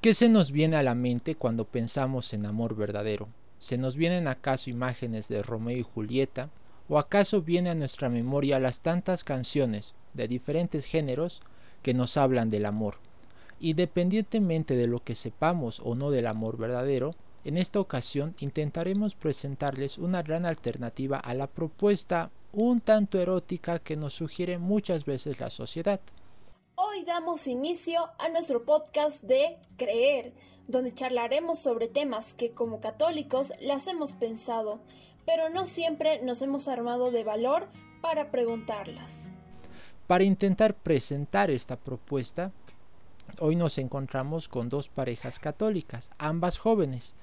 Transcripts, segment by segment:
¿Qué se nos viene a la mente cuando pensamos en amor verdadero? ¿Se nos vienen acaso imágenes de Romeo y Julieta? ¿O acaso viene a nuestra memoria las tantas canciones de diferentes géneros que nos hablan del amor? Independientemente de lo que sepamos o no del amor verdadero, en esta ocasión intentaremos presentarles una gran alternativa a la propuesta un tanto erótica que nos sugiere muchas veces la sociedad. Hoy damos inicio a nuestro podcast de Creer, donde charlaremos sobre temas que como católicos las hemos pensado, pero no siempre nos hemos armado de valor para preguntarlas. Para intentar presentar esta propuesta, hoy nos encontramos con dos parejas católicas, ambas jóvenes,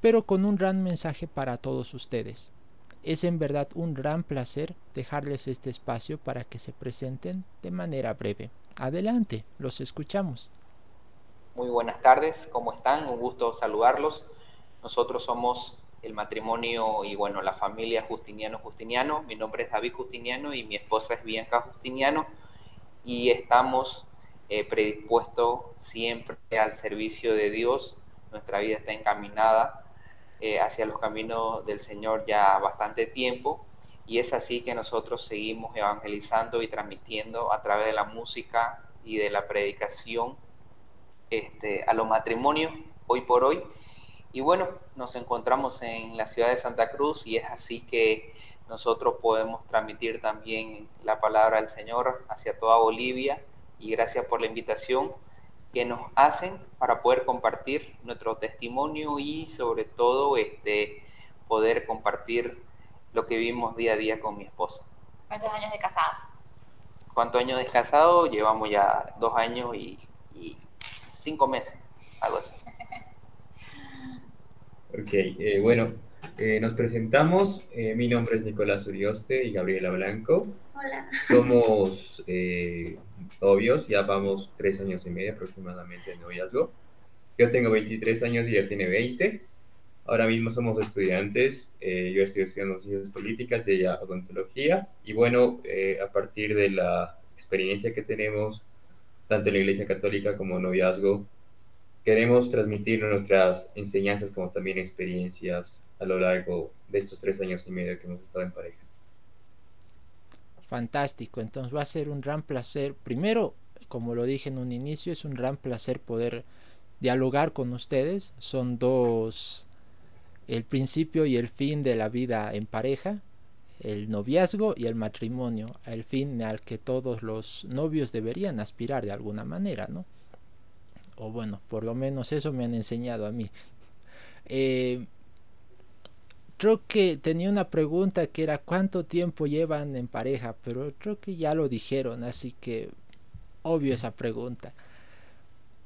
pero con un gran mensaje para todos ustedes. Es en verdad un gran placer dejarles este espacio para que se presenten de manera breve. Adelante, los escuchamos. Muy buenas tardes, ¿cómo están? Un gusto saludarlos. Nosotros somos el matrimonio y bueno, la familia Justiniano Justiniano. Mi nombre es David Justiniano y mi esposa es Bianca Justiniano y estamos eh, predispuestos siempre al servicio de Dios. Nuestra vida está encaminada eh, hacia los caminos del Señor ya bastante tiempo y es así que nosotros seguimos evangelizando y transmitiendo a través de la música y de la predicación este, a los matrimonios hoy por hoy. Y bueno, nos encontramos en la ciudad de Santa Cruz y es así que nosotros podemos transmitir también la palabra del Señor hacia toda Bolivia y gracias por la invitación que nos hacen para poder compartir nuestro testimonio y sobre todo este, poder compartir lo que vivimos día a día con mi esposa. ¿Cuántos años de casados? ¿Cuántos años de casado? Llevamos ya dos años y, cinco meses, algo así. ok, eh, bueno, eh, nos presentamos. Eh, mi nombre es Nicolás Urioste y Gabriela Blanco. Hola. Somos novios, ya vamos tres años y medio aproximadamente de noviazgo. Yo tengo 23 años y ella tiene 20. Ahora mismo somos estudiantes, eh, yo estoy estudiando ciencias políticas ella odontología. Y bueno, eh, a partir de la experiencia que tenemos, tanto en la Iglesia Católica como noviazgo, queremos transmitir nuestras enseñanzas como también experiencias a lo largo de estos tres años y medio que hemos estado en pareja. Fantástico, entonces va a ser un gran placer. Primero, como lo dije en un inicio, es un gran placer poder dialogar con ustedes. Son dos el principio y el fin de la vida en pareja, el noviazgo y el matrimonio, el fin al que todos los novios deberían aspirar de alguna manera, ¿no? O bueno, por lo menos eso me han enseñado a mí. Eh, creo que tenía una pregunta que era cuánto tiempo llevan en pareja, pero creo que ya lo dijeron, así que obvio esa pregunta.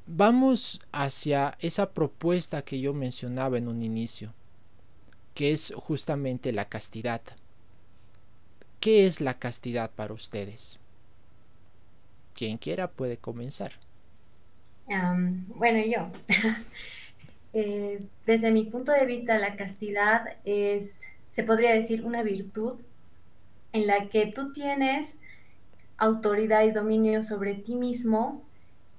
Vamos hacia esa propuesta que yo mencionaba en un inicio que es justamente la castidad. ¿Qué es la castidad para ustedes? Quien quiera puede comenzar. bueno, yo. Eh, desde mi punto de vista, la castidad es, se podría decir, una virtud en la que tú tienes autoridad y dominio sobre ti mismo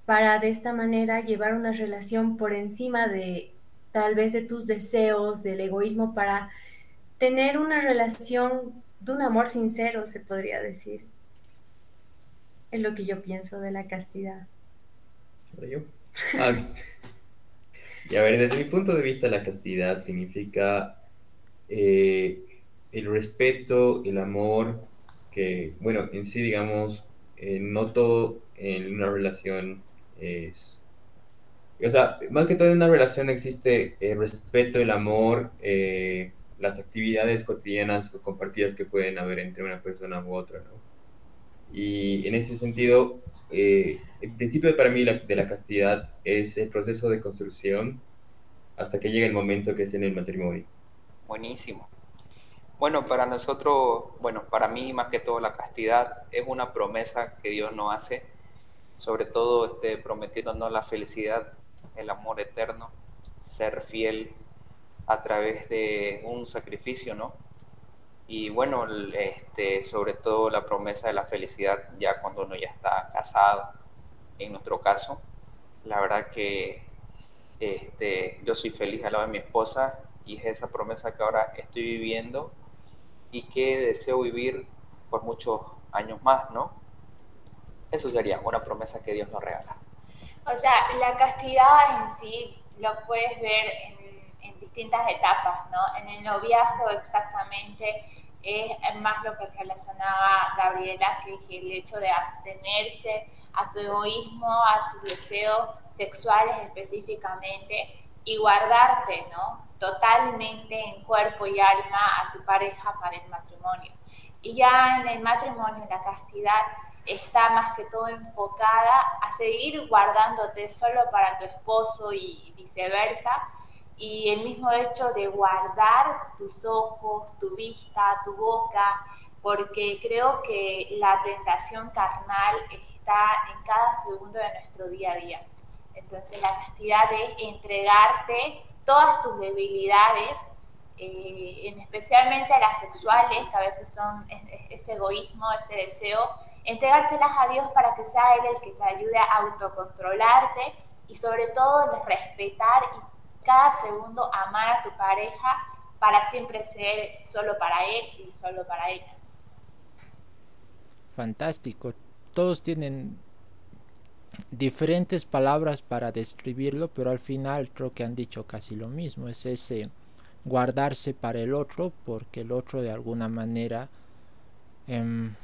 para de esta manera llevar una relación por encima de tal vez de tus deseos, del egoísmo, para tener una relación de un amor sincero, se podría decir. Es lo que yo pienso de la castidad. Yo? Ah, y a ver, desde mi punto de vista, la castidad significa eh, el respeto, el amor, que, bueno, en sí, digamos, eh, no todo en una relación es o sea, más que todo en una relación existe el respeto, el amor, eh, las actividades cotidianas o compartidas que pueden haber entre una persona u otra, ¿no? Y en ese sentido, eh, el principio para mí de la castidad es el proceso de construcción hasta que llegue el momento que es en el matrimonio. Buenísimo. Bueno, para nosotros, bueno, para mí más que todo la castidad es una promesa que Dios nos hace, sobre todo este, prometiéndonos la felicidad el amor eterno, ser fiel a través de un sacrificio, ¿no? Y bueno, este, sobre todo la promesa de la felicidad ya cuando uno ya está casado, en nuestro caso, la verdad que Este, yo soy feliz al lado de mi esposa y es esa promesa que ahora estoy viviendo y que deseo vivir por muchos años más, ¿no? Eso sería una promesa que Dios nos regala. O sea, la castidad en sí lo puedes ver en, distintas etapas, ¿no? En el noviazgo exactamente es más lo que relacionaba Gabriela, que es el hecho de abstenerse a tu egoísmo, a tus deseos sexuales específicamente y guardarte, ¿no? Totalmente en cuerpo y alma a tu pareja para el matrimonio. Y ya en el matrimonio, en la castidad, está más que todo enfocada a seguir guardándote solo para tu esposo y viceversa. Y el mismo hecho de guardar tus ojos, tu vista, tu boca, porque creo que la tentación carnal está en cada segundo de nuestro día a día. Entonces la castidad es entregarte todas tus debilidades, eh, especialmente las sexuales, que a veces son ese egoísmo, ese deseo, entregárselas a Dios para que sea Él el que te ayude a autocontrolarte y sobre todo respetar y cada segundo amar a tu pareja para siempre ser solo para Él y solo para ella. Fantástico. Todos tienen diferentes palabras para describirlo, pero al final creo que han dicho casi lo mismo. Es ese guardarse para el otro, porque el otro de alguna manera em,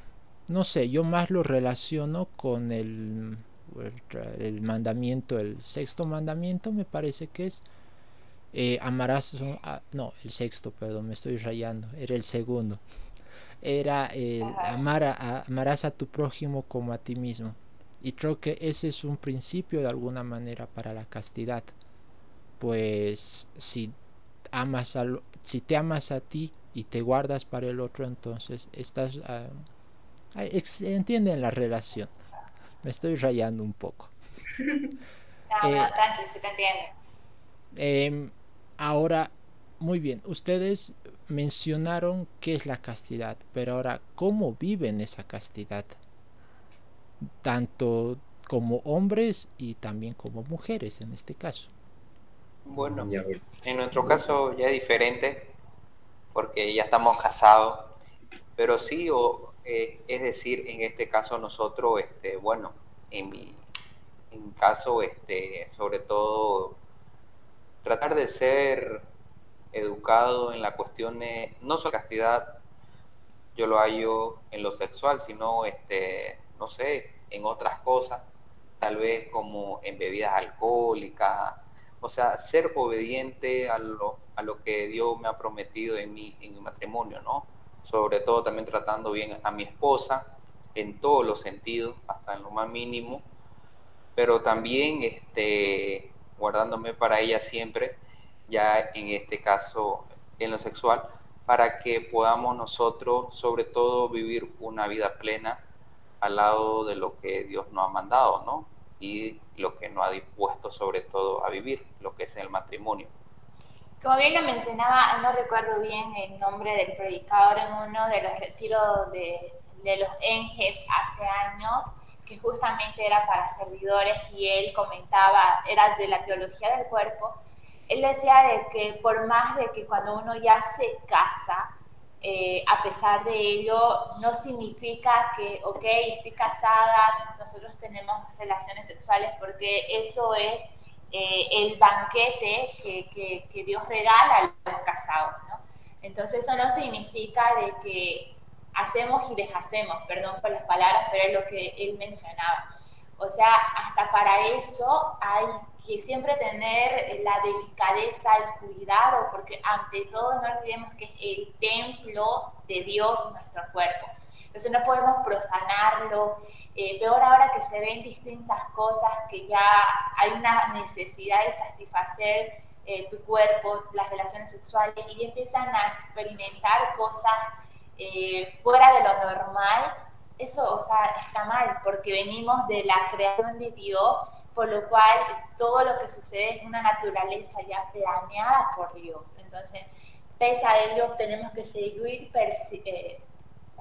no sé, yo más lo relaciono con el, el, mandamiento, el sexto mandamiento me parece que es, eh, amarás, no, el sexto, perdón, me estoy rayando, era el segundo, era el amar a, amarás a tu prójimo como a ti mismo. Y creo que ese es un principio de alguna manera para la castidad. Pues si amas a si te amas a ti y te guardas para el otro, entonces estás ah, entienden la relación. Me estoy rayando un poco. no, eh, tranqui, se te entiende. Em, ahora, muy bien, ustedes mencionaron qué es la castidad, pero ahora, ¿cómo viven esa castidad? Tanto como hombres y también como mujeres en este caso. Bueno, en nuestro caso ya es diferente porque ya estamos casados, pero sí o, eh, es decir, en este caso nosotros, este, bueno, en mi en caso, este, sobre todo, tratar de ser educado en la cuestión de, no solo castidad, yo lo hallo en lo sexual, sino, este, no sé, en otras cosas, tal vez como en bebidas alcohólicas, o sea, ser obediente a lo, a lo que Dios me ha prometido en mi, en mi matrimonio, ¿no? Sobre todo también tratando bien a mi esposa en todos los sentidos, hasta en lo más mínimo, pero también este, guardándome para ella siempre, ya en este caso en lo sexual, para que podamos nosotros sobre todo vivir una vida plena al lado de lo que Dios nos ha mandado, ¿no? Y lo que nos ha dispuesto sobre todo a vivir, lo que es el matrimonio. Como bien lo mencionaba, no recuerdo bien el nombre del predicador en uno de los retiros de, los Enges hace años, que justamente era para servidores y él comentaba, era de la teología del cuerpo, él decía de que por más de que cuando uno ya se casa, eh, a pesar de ello, no significa que, ok, estoy casada, nosotros tenemos relaciones sexuales, porque eso es eh, el banquete que, Dios regala a los casados. Entonces eso no significa de que hacemos y deshacemos, perdón por las palabras, pero es lo que él mencionaba. O sea, hasta para eso hay que siempre tener la delicadeza, el cuidado, porque ante todo no olvidemos que es el templo de Dios nuestro cuerpo. Entonces no podemos profanarlo, eh, peor ahora que se ven distintas cosas, que ya hay una necesidad de satisfacer eh, tu cuerpo, las relaciones sexuales, y empiezan a experimentar cosas eh, fuera de lo normal, eso, o sea, está mal, porque venimos de la creación de Dios, por lo cual todo lo que sucede es una naturaleza ya planeada por Dios. Entonces, pese a ello, tenemos que seguir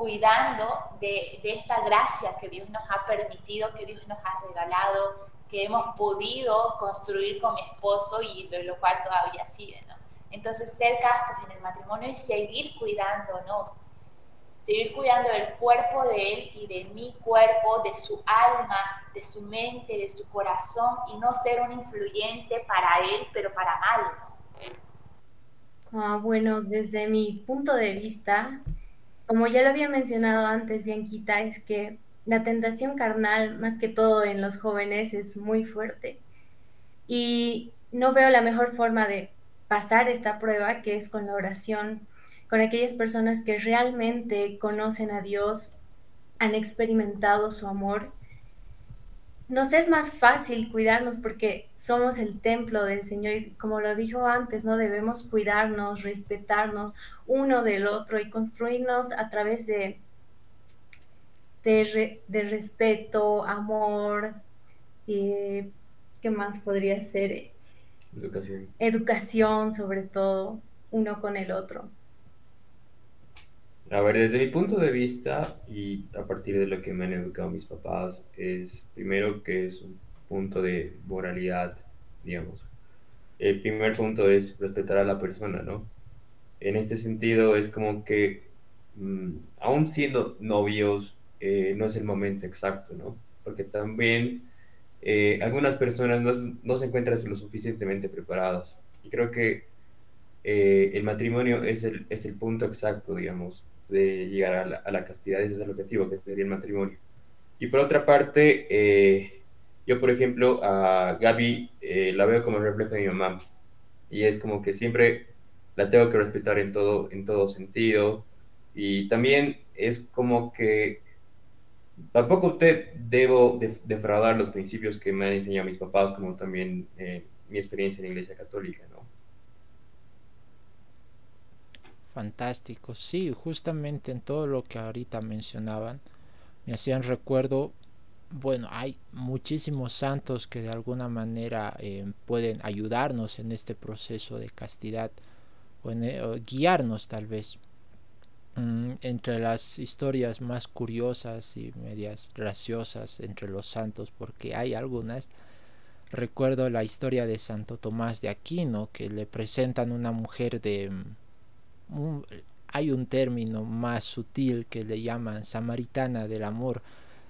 cuidando de, esta gracia que Dios nos ha permitido, que Dios nos ha regalado, que hemos podido construir con mi esposo y lo, cual todavía sigue, ¿no? Entonces, ser castos en el matrimonio es seguir cuidándonos, seguir cuidando del cuerpo de él y de mi cuerpo, de su alma, de su mente, de su corazón y no ser un influyente para él, pero para mal. Ah, bueno, desde mi punto de vista, como ya lo había mencionado antes, Bianquita, es que la tentación carnal, más que todo en los jóvenes, es muy fuerte. Y no veo la mejor forma de pasar esta prueba, que es con la oración, con aquellas personas que realmente conocen a Dios, han experimentado su amor. Nos es más fácil cuidarnos porque somos el templo del Señor y como lo dijo antes, no debemos cuidarnos, respetarnos uno del otro y construirnos a través de, de, respeto, amor, eh, ¿qué más podría ser? Educación. Educación sobre todo, uno con el otro. A ver, desde mi punto de vista y a partir de lo que me han educado mis papás, es primero que es un punto de moralidad, digamos. El primer punto es respetar a la persona, ¿no? En este sentido es como que, mm, aún siendo novios, eh, no es el momento exacto, ¿no? Porque también eh, algunas personas no, no, se encuentran lo suficientemente preparadas. Y creo que eh, el matrimonio es el, es el punto exacto, digamos, de llegar a la, castidad, ese es el objetivo, que sería el matrimonio. Y por otra parte, eh, yo, por ejemplo, a Gaby eh, la veo como el reflejo de mi mamá. Y es como que siempre la tengo que respetar en todo, en todo sentido. Y también es como que tampoco te debo defraudar los principios que me han enseñado mis papás, como también eh, mi experiencia en la Iglesia Católica, ¿no? Fantástico, sí, justamente en todo lo que ahorita mencionaban, me hacían recuerdo, bueno, hay muchísimos santos que de alguna manera eh, pueden ayudarnos en este proceso de castidad o, en, o guiarnos tal vez. Mm, entre las historias más curiosas y medias graciosas entre los santos, porque hay algunas, recuerdo la historia de Santo Tomás de Aquino, que le presentan una mujer de... Un, hay un término más sutil que le llaman samaritana del amor,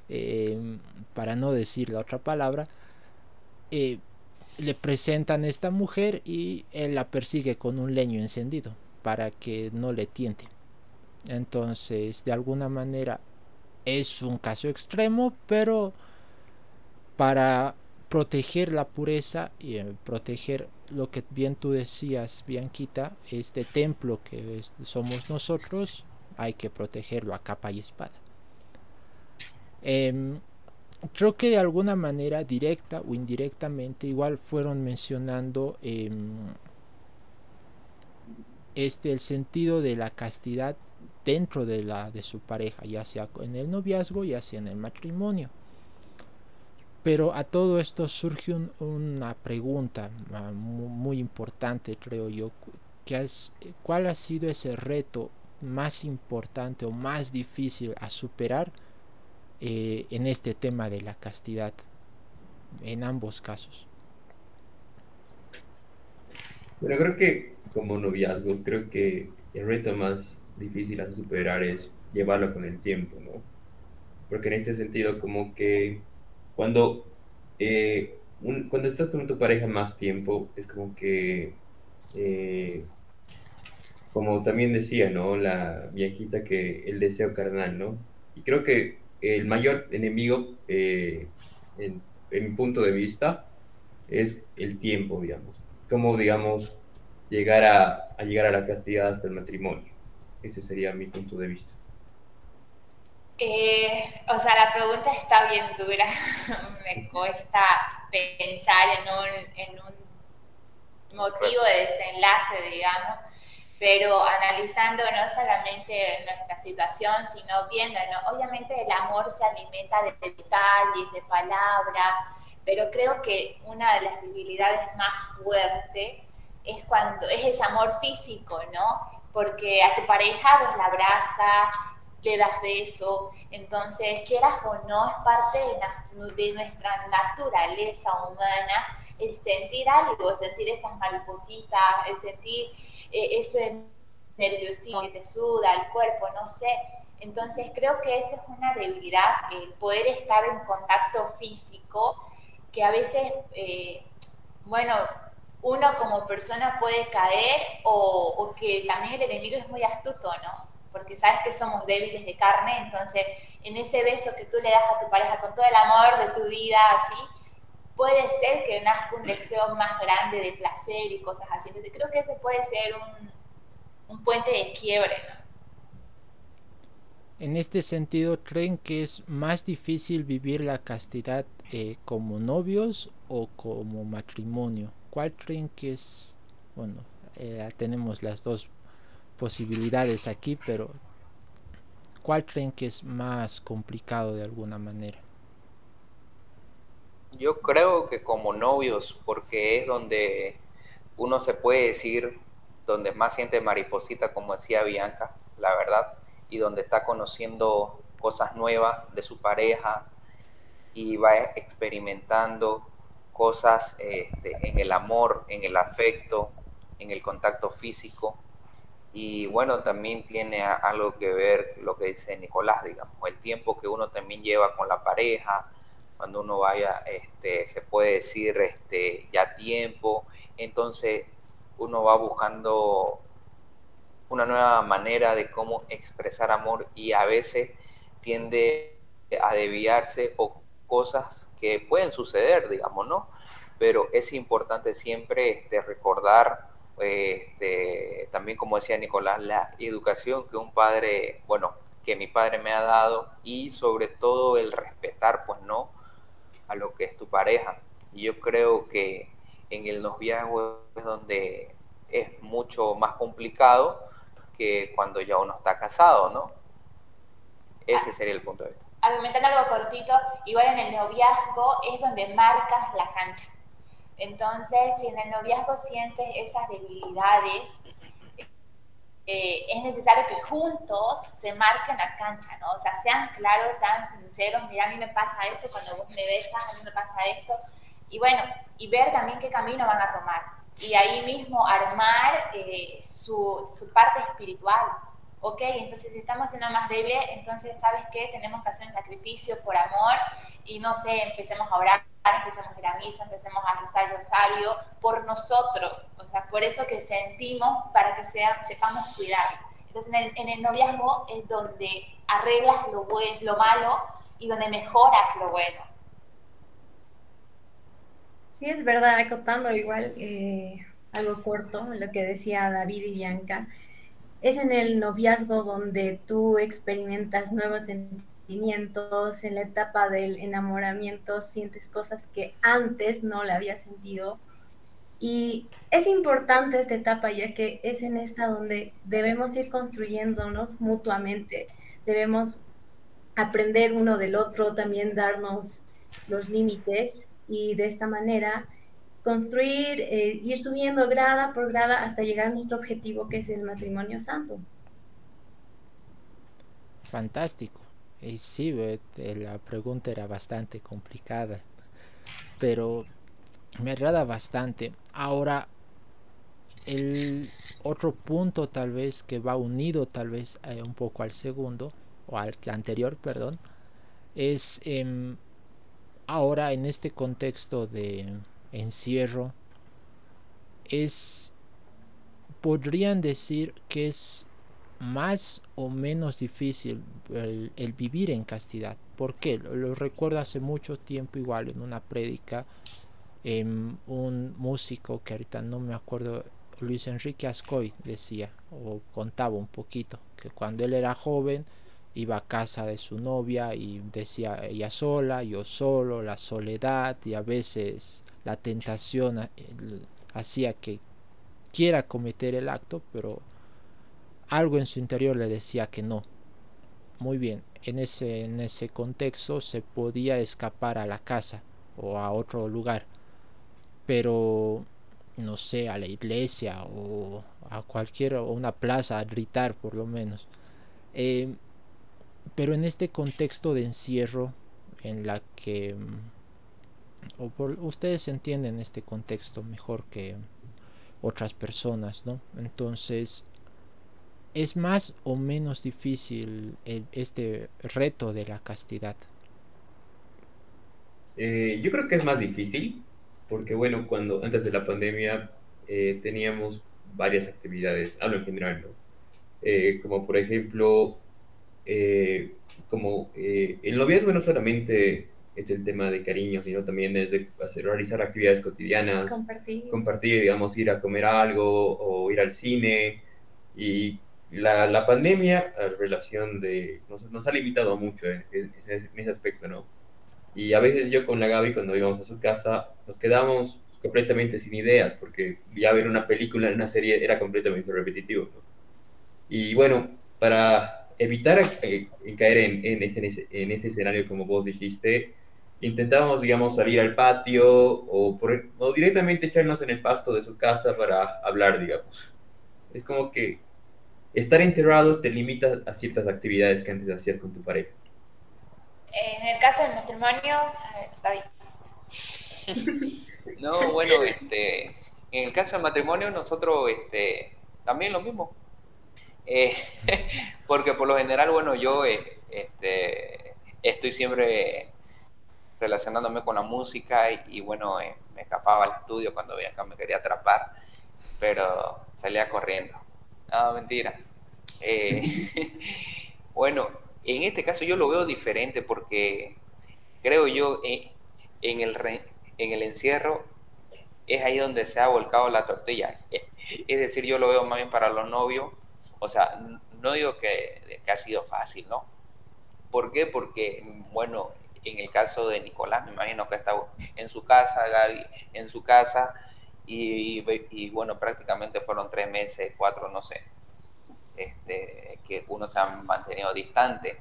eh, para no decir la otra palabra, eh, le presentan esta mujer y él la persigue con un leño encendido para que no le tiente. Entonces, de alguna manera es un caso extremo, pero para proteger la pureza y eh, proteger lo que bien tú decías, Bianquita, este templo que somos nosotros, hay que protegerlo a capa y espada. Eh, creo que de alguna manera, directa o indirectamente, igual fueron mencionando eh, este el sentido de la castidad dentro de la de su pareja, ya sea en el noviazgo, ya sea en el matrimonio. Pero a todo esto surge un, una pregunta uh, muy importante, creo yo, que es cuál ha sido ese reto más importante o más difícil a superar eh, en este tema de la castidad, en ambos casos. Bueno, creo que como noviazgo, creo que el reto más difícil a superar es llevarlo con el tiempo, ¿no? Porque en este sentido, como que cuando, eh, un, cuando estás con tu pareja más tiempo, es como que, eh, como también decía, ¿no? La viejita que el deseo carnal, ¿no? Y creo que el mayor enemigo, eh, en, mi punto de vista, es el tiempo, digamos. Como, digamos, llegar a, a llegar a la castidad hasta el matrimonio. Ese sería mi punto de vista. Eh, o sea, la pregunta está bien dura. Me cuesta pensar en un, en un motivo de desenlace, digamos, pero analizando no solamente nuestra situación, sino viendo, ¿no? obviamente el amor se alimenta de detalles, de palabras, pero creo que una de las debilidades más fuertes es cuando es ese amor físico, ¿no? porque a tu pareja vos la abraza, le das beso. Entonces, quieras o no, es parte de, nuestra naturaleza humana el sentir algo, sentir esas maripositas, el sentir eh, ese nerviosismo que te suda el cuerpo, no sé. Entonces creo que esa es una debilidad, el poder estar en contacto físico, que a veces, eh, bueno, uno como persona puede caer o, o, que también el enemigo es muy astuto, ¿no? Porque sabes que somos débiles de carne, entonces en ese beso que tú le das a tu pareja con todo el amor de tu vida, así, puede ser que nazca un deseo más grande de placer y cosas así. Entonces creo que ese puede ser un, un puente de quiebre, ¿no? En este sentido, ¿creen que es más difícil vivir la castidad eh, como novios o como matrimonio? ¿Cuál creen que es? Bueno, eh, tenemos las dos posibilidades aquí, pero ¿cuál creen que es más complicado de alguna manera? Yo creo que como novios, porque es donde uno se puede decir, donde más siente mariposita, como decía Bianca, la verdad, y donde está conociendo cosas nuevas de su pareja y va experimentando cosas este, en el amor, en el afecto, en el contacto físico. Y bueno, también tiene algo que ver lo que dice Nicolás, digamos, el tiempo que uno también lleva con la pareja, cuando uno vaya, este, se puede decir este, ya tiempo, entonces uno va buscando una nueva manera de cómo expresar amor y a veces tiende a desviarse o cosas que pueden suceder, digamos, ¿no? Pero es importante siempre este, recordar, este, también como decía Nicolás, la educación que un padre, bueno, que mi padre me ha dado y sobre todo el respetar, pues, ¿no? A lo que es tu pareja. Y yo creo que en el noviazgo es donde es mucho más complicado que cuando ya uno está casado, ¿no? Ese sería el punto de vista. Argumentando algo cortito, igual en el noviazgo es donde marcas la cancha. Entonces, si en el noviazgo sientes esas debilidades, eh, es necesario que juntos se marquen la cancha, ¿no? O sea, sean claros, sean sinceros, mira, a mí me pasa esto, cuando vos me besas, a mí me pasa esto. Y bueno, y ver también qué camino van a tomar y ahí mismo armar eh, su, su, parte espiritual. ¿Ok? Entonces, si estamos siendo más débiles, entonces, ¿sabes qué? Tenemos que hacer un sacrificio por amor y no sé, empecemos a orar, empecemos a ir a misa, empecemos a rezar el rosario por nosotros, o sea, por eso que sentimos para que sea, sepamos cuidar. Entonces, en el, noviazgo es donde arreglas lo malo y donde mejoras lo bueno. Sí, es verdad, acotando igual eh, algo corto, lo que decía David y Bianca, es en el noviazgo donde tú experimentas nuevos sentimientos, en la etapa del enamoramiento sientes cosas que antes no le había sentido. Y es importante esta etapa ya que es en esta donde debemos ir construyéndonos mutuamente, debemos aprender uno del otro, también darnos los límites y de esta manera construir, eh, ir subiendo grada por grada hasta llegar a nuestro objetivo que es el matrimonio santo. Fantástico. Y sí, la pregunta era bastante complicada, pero me agrada bastante. Ahora, el otro punto tal vez que va unido tal vez eh, un poco al segundo, o al anterior, perdón, es... Eh, ahora en este contexto de encierro es podrían decir que es más o menos difícil el, vivir en castidad. ¿Por qué? Lo, recuerdo hace mucho tiempo igual en una prédica en un músico que ahorita no me acuerdo, Luis Enrique Ascoy decía o contaba un poquito que cuando él era joven iba a casa de su novia y decía ella sola, yo solo, la soledad y a veces la tentación eh, hacía que quiera cometer el acto, pero algo en su interior le decía que no. Muy bien, en ese, en ese contexto se podía escapar a la casa o a otro lugar, pero no sé, a la iglesia o a cualquier o una plaza a gritar por lo menos. Eh, pero en este contexto de encierro en la que o por, ustedes entienden este contexto mejor que otras personas, ¿no? Entonces, ¿es más o menos difícil este reto de la castidad? Eh, yo creo que es más difícil, porque bueno, cuando antes de la pandemia eh, teníamos varias actividades, hablo en general, ¿no? Eh, como por ejemplo, como el noviazgo no solamente es el tema de cariño, sino también es de hacer, realizar actividades cotidianas, compartir. compartir, digamos, ir a comer algo o ir al cine. Y la, la pandemia, a relación de, nos, nos, ha limitado mucho en, en, ese aspecto, ¿no? Y a veces yo con la Gaby, cuando íbamos a su casa, nos quedamos completamente sin ideas, porque ya ver una película en una serie era completamente repetitivo, ¿no? Y bueno, para evitar eh, caer en, en, ese, en ese escenario, como vos dijiste, intentábamos, digamos, salir al patio o, por, o directamente echarnos en el pasto de su casa para hablar, digamos. Es como que estar encerrado te limita a ciertas actividades que antes hacías con tu pareja. En el caso del matrimonio, David. no, bueno, este, en el caso del matrimonio nosotros este, también lo mismo. Eh, porque por lo general, bueno, yo eh, este, estoy siempre relacionándome con la música y, bueno, eh, me escapaba al estudio cuando veía que me quería atrapar, pero salía corriendo. No, mentira. Eh, bueno, en este caso yo lo veo diferente porque creo yo eh, en, el, en el encierro es ahí donde se ha volcado la tortilla. Es decir, yo lo veo más bien para los novios. O sea, no digo que, que ha sido fácil, ¿no? ¿Por qué? Porque, bueno, en el caso de Nicolás, me imagino que está en su casa, Gaby en su casa, y, bueno, prácticamente fueron tres meses, cuatro, no sé, este, que uno se ha mantenido distante.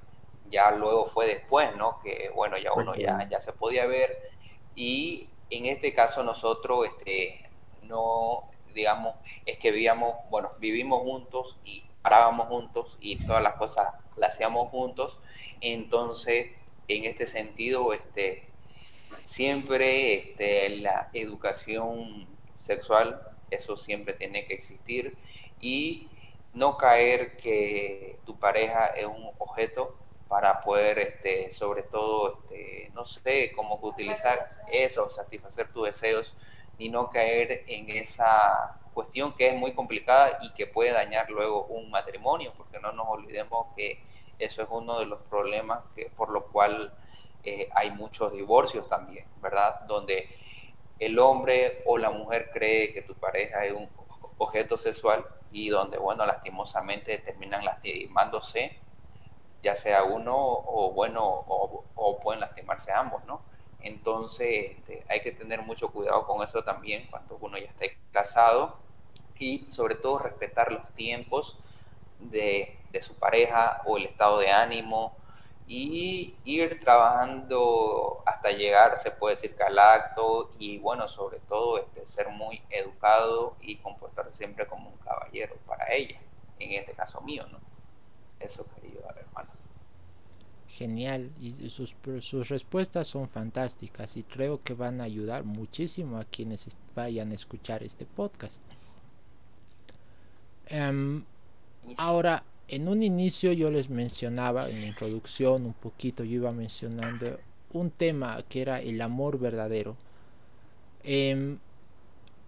Ya luego fue después, ¿no? Que bueno, ya uno ya, ya se podía ver. Y en este caso nosotros, este, no, digamos, es que vivíamos, bueno, vivimos juntos y parábamos juntos y todas las cosas las hacíamos juntos. Entonces, en este sentido, este, siempre este, la educación sexual, eso siempre tiene que existir y no caer que tu pareja es un objeto para poder, este, sobre todo, este, no sé, cómo utilizar eso, satisfacer tus deseos, ni no caer en esa cuestión que es muy complicada y que puede dañar luego un matrimonio, porque no nos olvidemos que eso es uno de los problemas que, por lo cual eh, hay muchos divorcios también, ¿verdad? Donde el hombre o la mujer cree que tu pareja es un objeto sexual y donde, bueno, lastimosamente terminan lastimándose, ya sea uno o, bueno, o, pueden lastimarse ambos, ¿no? Entonces este, hay que tener mucho cuidado con eso también cuando uno ya esté casado y sobre todo respetar los tiempos de, su pareja o el estado de ánimo y ir trabajando hasta llegar, se puede decir, que al acto y bueno, sobre todo este, ser muy educado y comportarse siempre como un caballero para ella, en este caso mío, ¿no? Eso querido hermano. Genial, y sus, sus respuestas son fantásticas y creo que van a ayudar muchísimo a quienes vayan a escuchar este podcast. Um, ahora, en un inicio yo les mencionaba en la introducción un poquito, yo iba mencionando un tema que era el amor verdadero. Eh,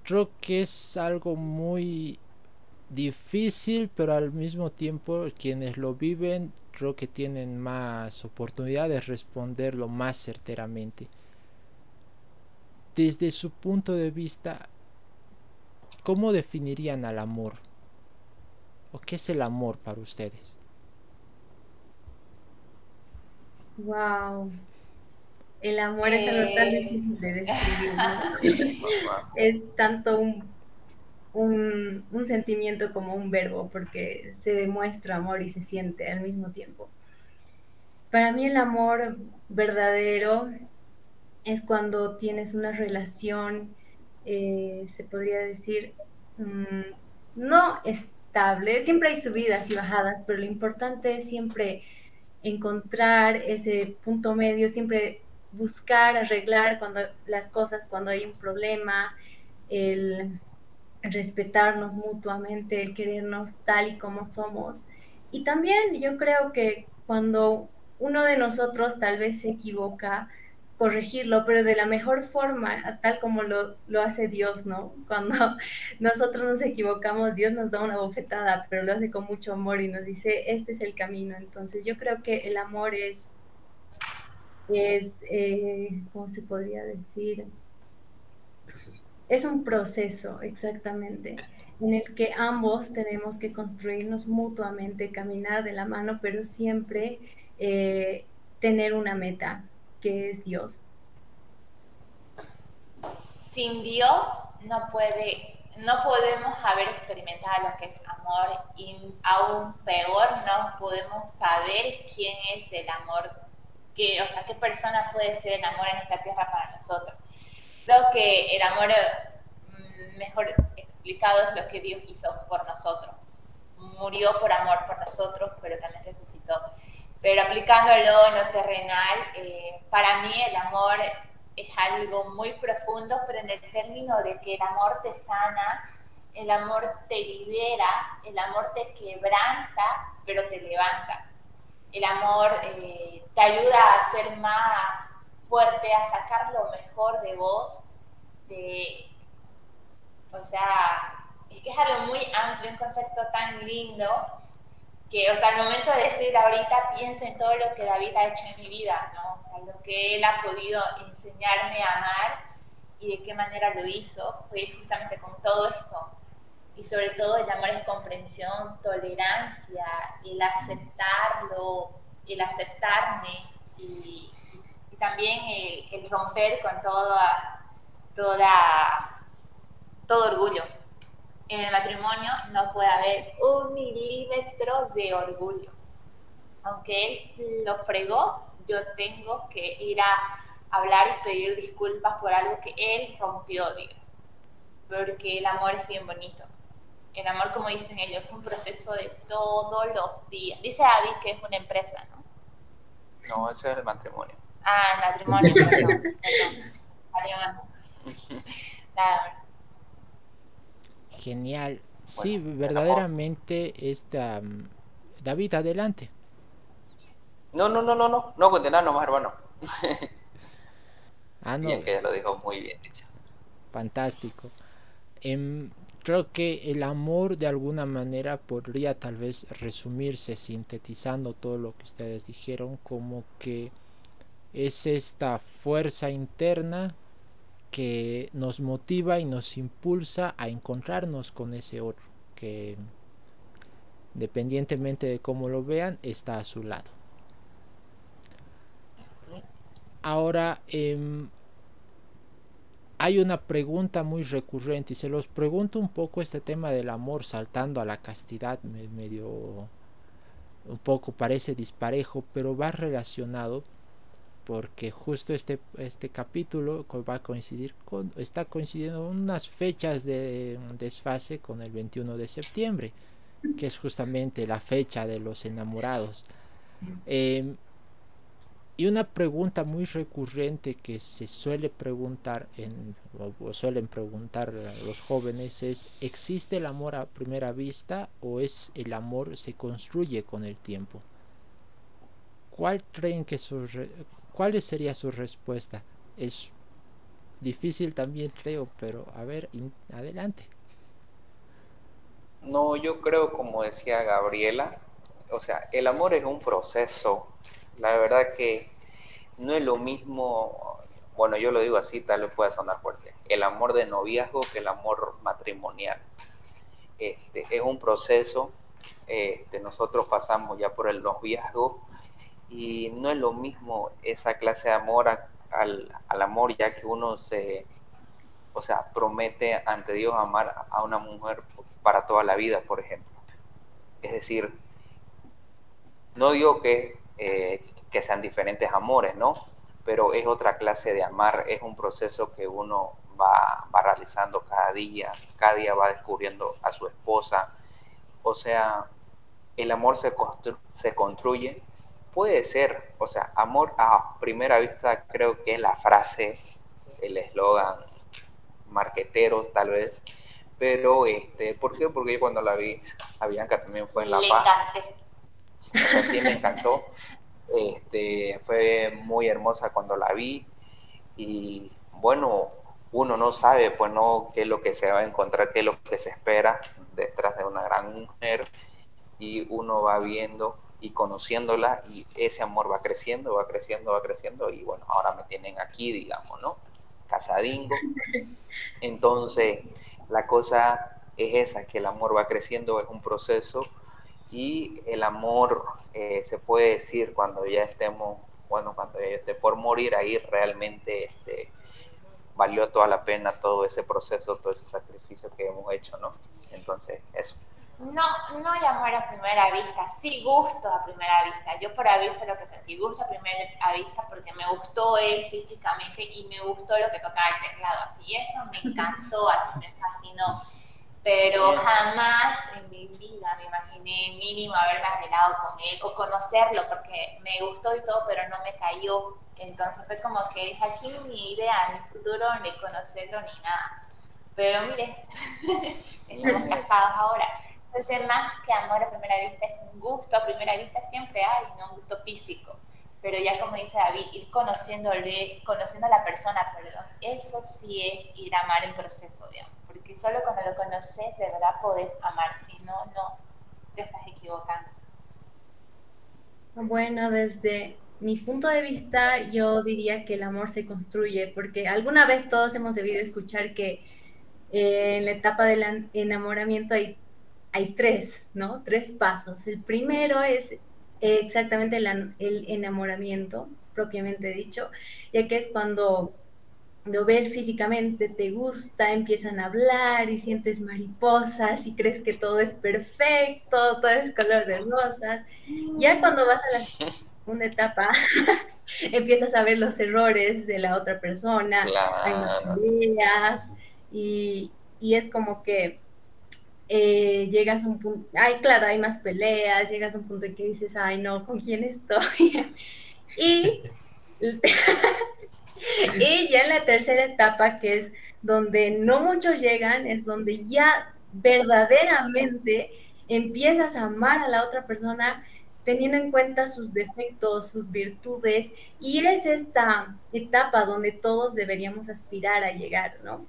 creo que es algo muy difícil, pero al mismo tiempo quienes lo viven creo que tienen más oportunidad de responderlo más certeramente. Desde su punto de vista, ¿cómo definirían al amor? ¿O qué es el amor para ustedes? Wow. El amor es algo tan eh. difícil de describir. es tanto un, un, un, sentimiento como un verbo, porque se demuestra amor y se siente al mismo tiempo. Para mí el amor verdadero es cuando tienes una relación, eh, se podría decir, mm, no es siempre hay subidas y bajadas, pero lo importante es siempre encontrar ese punto medio, siempre buscar arreglar cuando las cosas, cuando hay un problema, el respetarnos mutuamente, el querernos tal y como somos. Y también yo creo que cuando uno de nosotros tal vez se equivoca, corregirlo, pero de la mejor forma, tal como lo, lo, hace Dios, ¿no? Cuando nosotros nos equivocamos, Dios nos da una bofetada, pero lo hace con mucho amor y nos dice, este es el camino. Entonces yo creo que el amor es, es eh, ¿cómo se podría decir? Es un proceso, exactamente, en el que ambos tenemos que construirnos mutuamente, caminar de la mano, pero siempre eh, tener una meta, que es Dios. Sin Dios no puede, no podemos haber experimentado lo que es amor y aún peor no podemos saber quién es el amor, que, o sea, qué persona puede ser el amor en esta tierra para nosotros. Creo que el amor mm, mejor explicado es lo que Dios hizo por nosotros. Murió por amor por nosotros, pero también resucitó. Pero aplicándolo en lo terrenal, eh, para mí el amor es algo muy profundo, pero en el término de que el amor te sana, el amor te libera, el amor te quebranta, pero te levanta. El amor eh, te ayuda a ser más fuerte, a sacar lo mejor de vos. O sea, es que es algo muy amplio, un concepto tan lindo que, o sea, al momento de decir ahorita pienso en todo lo que David ha hecho en mi vida, ¿no? O sea, lo que él ha podido enseñarme a amar y de qué manera lo hizo, fue justamente con todo esto. Y sobre todo el amor es comprensión, tolerancia, el aceptarlo, el aceptarme y, también el, romper con toda, toda, todo orgullo en el matrimonio no puede haber un milímetro de orgullo. Aunque él lo fregó, yo tengo que ir a hablar y pedir disculpas por algo que él rompió, digo. Porque el amor es bien bonito. El amor, como dicen ellos, es un proceso de todos los días. Dice Abby que es una empresa, ¿no? No, ese es el matrimonio. Ah, el matrimonio, perdón. perdón. Matrimonio. Nada, Genial. sí, verdaderamente esta... Mm, David, adelante. No, no, no, no, no, no condenar nomás, hermano. ah, no. Bien que lo dijo muy bien dicho. Fantástico. Em, creo que el amor de alguna manera podría tal vez resumirse sintetizando todo lo que ustedes dijeron como que es esta fuerza interna que nos motiva y nos impulsa a encontrarnos con ese otro que dependientemente de cómo lo vean está a su lado. Ahora eh, hay una pregunta muy recurrente y se los pregunto un poco este tema del amor saltando a la castidad medio un poco parece disparejo pero va relacionado porque justo este, este capítulo va a coincidir con, está coincidiendo unas fechas de desfase con el 21 de septiembre, que es justamente la fecha de los enamorados. Em, y una pregunta muy recurrente que se suele preguntar en, o suelen preguntar los jóvenes es ¿existe el amor a primera vista o es el amor se construye con el tiempo? ¿Cuál creen que su ¿Cuál sería su respuesta? Es difícil también creo, pero a ver, adelante. No, yo creo como decía Gabriela, o sea, el amor es un proceso. La verdad que no es lo mismo, bueno, yo lo digo así, tal vez pueda sonar fuerte, el amor de noviazgo que el amor matrimonial. Este, es un proceso, este, nosotros pasamos ya por el noviazgo y no es lo mismo esa clase de amor al, amor ya que uno se, o sea, promete ante Dios amar a una mujer para toda la vida, por ejemplo. Es decir, no digo que, eh, que sean diferentes amores, ¿no? Pero es otra clase de amar, es un proceso que uno va, va realizando cada día, cada día va descubriendo a su esposa. O sea, el amor se, se construye puede ser, o sea, amor a primera vista creo que es la frase, el eslogan marquetero tal vez, pero este, ¿por qué? Porque yo cuando la vi a Bianca también fue en La Paz. Sí, me encantó. Este, fue muy hermosa cuando la vi y bueno, uno no sabe pues no qué es lo que se va a encontrar, qué es lo que se espera detrás de una gran mujer y uno va viendo y conociéndola y ese amor va creciendo, va creciendo, va creciendo y bueno, ahora me tienen aquí, digamos, ¿no? Casadingo. Entonces, la cosa es esa, que el amor va creciendo, es un proceso y el amor eh, se puede decir cuando ya estemos, bueno, cuando ya esté por morir, ahí realmente este, valió toda la pena todo ese proceso, todo ese sacrificio que hemos hecho, ¿no? Entonces, eso. No, no hay amor a primera vista, sí gusto a primera vista. Yo por David fue lo que sentí, gusto a primera vista porque me gustó él físicamente y me gustó lo que tocaba el teclado. Así eso me encantó, así me fascinó. Pero jamás en mi vida me imaginé mínimo haberme arreglado con él o conocerlo porque me gustó y todo, pero no me cayó. Entonces fue como que es aquí mi idea, mi futuro, ni conocerlo ni nada. Pero mire, estamos casados ahora. Entonces, más que amor a primera vista, es un gusto a primera vista, siempre hay, ¿no? Un gusto físico. Pero ya como dice David, ir conociéndole, conociendo a la persona, perdón, eso sí es ir a amar en proceso, digamos. Porque solo cuando lo conoces, de verdad podés amar, si no, no, te estás equivocando. Bueno, desde mi punto de vista, yo diría que el amor se construye, porque alguna vez todos hemos debido escuchar que eh, en la etapa del enamoramiento hay, hay tres, ¿no? Tres pasos. El primero es exactamente el, el enamoramiento, propiamente dicho, ya que es cuando lo ves físicamente, te gusta, empiezan a hablar y sientes mariposas y crees que todo es perfecto, todo es color de rosas. Ya cuando vas a la segunda etapa, empiezas a ver los errores de la otra persona, hay más y, y, es como que eh, llegas a un punto, ay, claro, hay más peleas, llegas a un punto en que dices, ay, no, ¿con quién estoy? y y ya en la tercera etapa, que es donde no muchos llegan, es donde ya verdaderamente empiezas a amar a la otra persona teniendo en cuenta sus defectos, sus virtudes, y es esta etapa donde todos deberíamos aspirar a llegar, ¿no?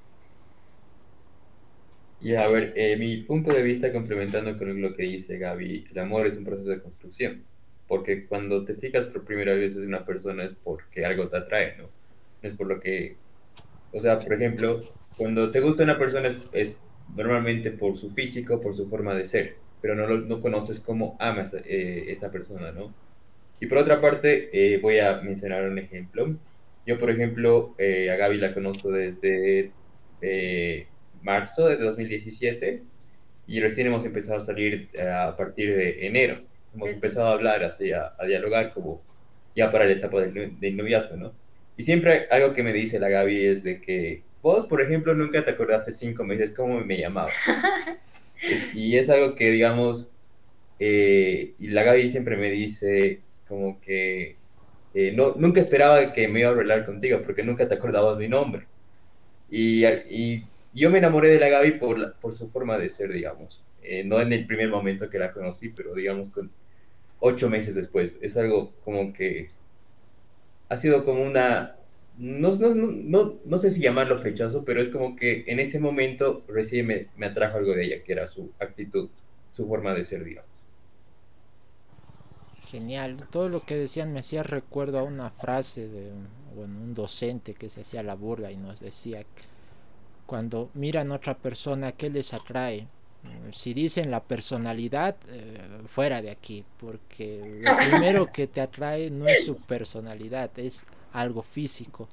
Y a ver, eh, mi punto de vista, complementando con lo que dice Gaby, el amor es un proceso de construcción, porque cuando te fijas por primera vez en una persona es porque algo te atrae, ¿no? es por lo que, o sea, por ejemplo, cuando te gusta una persona es, normalmente por su físico, por su forma de ser, pero no, no conoces cómo amas eh, esa persona, ¿no? Y por otra parte, eh, voy a mencionar un ejemplo. Yo, por ejemplo, eh, a Gaby la conozco desde marzo de 2017 y recién hemos empezado a salir a partir de enero. Hemos empezado a hablar, así, a, dialogar como ya para la etapa del, del noviazgo, ¿no? Y siempre algo que me dice la Gaby es de que vos, por ejemplo, nunca te acordaste cinco meses cómo me llamaba. y es algo que, digamos, eh, y la Gaby siempre me dice como que eh, no, nunca esperaba que me iba a hablar contigo porque nunca te acordabas mi nombre. Y, y yo me enamoré de la Gaby por, por su forma de ser, digamos. Eh, no en el primer momento que la conocí, pero digamos con ocho meses después. Es algo como que ha sido como una, no, no, no, no, sé si llamarlo flechazo, pero es como que en ese momento recién me, me, atrajo algo de ella, que era su actitud, su forma de ser, digamos. Genial, todo lo que decían me hacía recuerdo a una frase de un docente que se hacía la burla y nos decía cuando miran a otra persona, ¿qué les atrae? si dicen la personalidad, eh, fuera de aquí, porque lo primero que te atrae no es su personalidad, es algo físico.